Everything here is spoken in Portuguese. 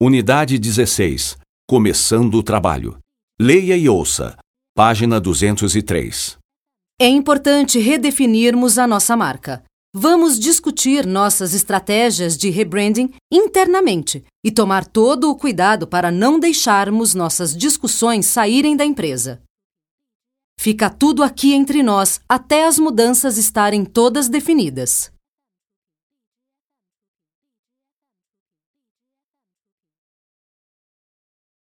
Unidade 16. Começando o trabalho. Leia e ouça. Página 203. É importante redefinirmos a nossa marca. Vamos discutir nossas estratégias de rebranding internamente e tomar todo o cuidado para não deixarmos nossas discussões saírem da empresa. Fica tudo aqui entre nós até as mudanças estarem todas definidas.